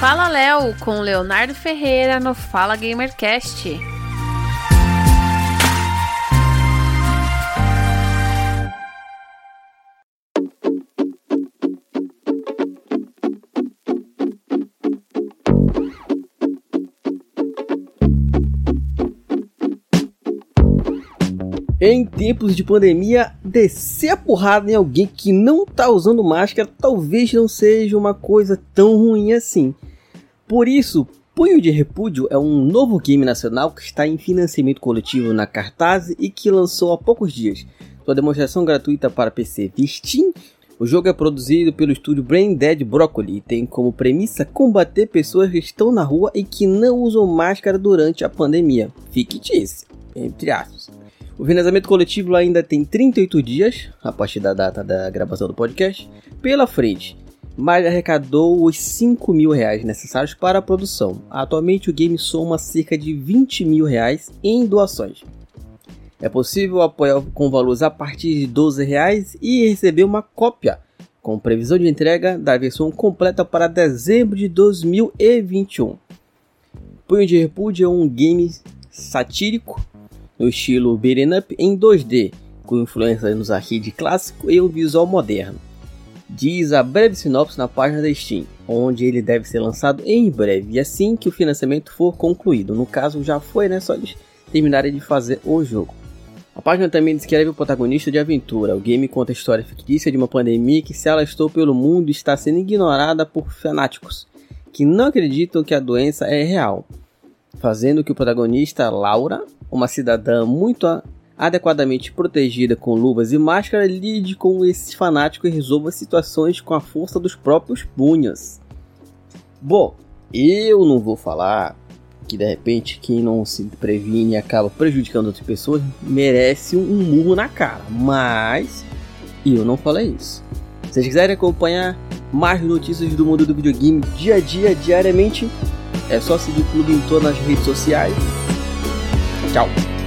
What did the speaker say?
Fala Léo com Leonardo Ferreira no Fala Gamercast. Em tempos de pandemia, descer a porrada em alguém que não tá usando máscara talvez não seja uma coisa tão ruim assim. Por isso, Punho de Repúdio é um novo game nacional que está em financiamento coletivo na Cartaz e que lançou há poucos dias. Sua demonstração gratuita para PC via Steam. O jogo é produzido pelo estúdio Brain Dead Broccoli e tem como premissa combater pessoas que estão na rua e que não usam máscara durante a pandemia. Fictícia, entre aspas. O financiamento coletivo ainda tem 38 dias, a partir da data da gravação do podcast, pela frente, mas arrecadou os 5 mil reais necessários para a produção. Atualmente o game soma cerca de 20 mil reais em doações. É possível apoiar com valores a partir de 12 reais e receber uma cópia com previsão de entrega da versão completa para dezembro de 2021. Punho de Repúdio é um game satírico no estilo beat'em up em 2D, com influência nos arcade clássico e um visual moderno. Diz a breve sinopse na página da Steam, onde ele deve ser lançado em breve, e assim que o financiamento for concluído. No caso, já foi, né? Só eles terminarem de fazer o jogo. A página também descreve o protagonista de aventura. O game conta a história fictícia de uma pandemia que se alastou pelo mundo e está sendo ignorada por fanáticos que não acreditam que a doença é real, fazendo que o protagonista, Laura, uma cidadã muito adequadamente protegida com luvas e máscara, lide com esse fanático e resolva situações com a força dos próprios punhos. Bom, eu não vou falar que de repente quem não se previne e acaba prejudicando outras pessoas merece um murro na cara, mas eu não falei isso. Se vocês quiserem acompanhar mais notícias do mundo do videogame dia a dia, diariamente, é só seguir o clube em todas as redes sociais Tchau.